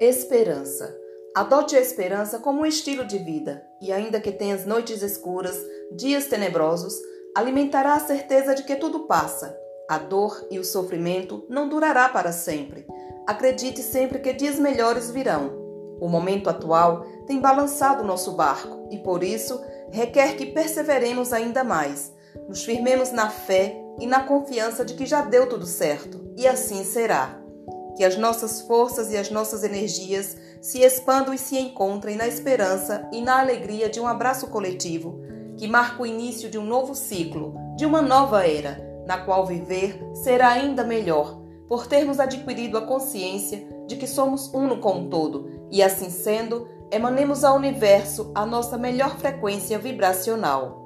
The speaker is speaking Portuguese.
Esperança. Adote a esperança como um estilo de vida, e ainda que tenhas noites escuras, dias tenebrosos, alimentará a certeza de que tudo passa. A dor e o sofrimento não durará para sempre. Acredite sempre que dias melhores virão. O momento atual tem balançado nosso barco e por isso requer que perseveremos ainda mais. Nos firmemos na fé e na confiança de que já deu tudo certo, e assim será que as nossas forças e as nossas energias se expandam e se encontrem na esperança e na alegria de um abraço coletivo que marca o início de um novo ciclo, de uma nova era, na qual viver será ainda melhor, por termos adquirido a consciência de que somos uno com o todo e, assim sendo, emanemos ao universo a nossa melhor frequência vibracional.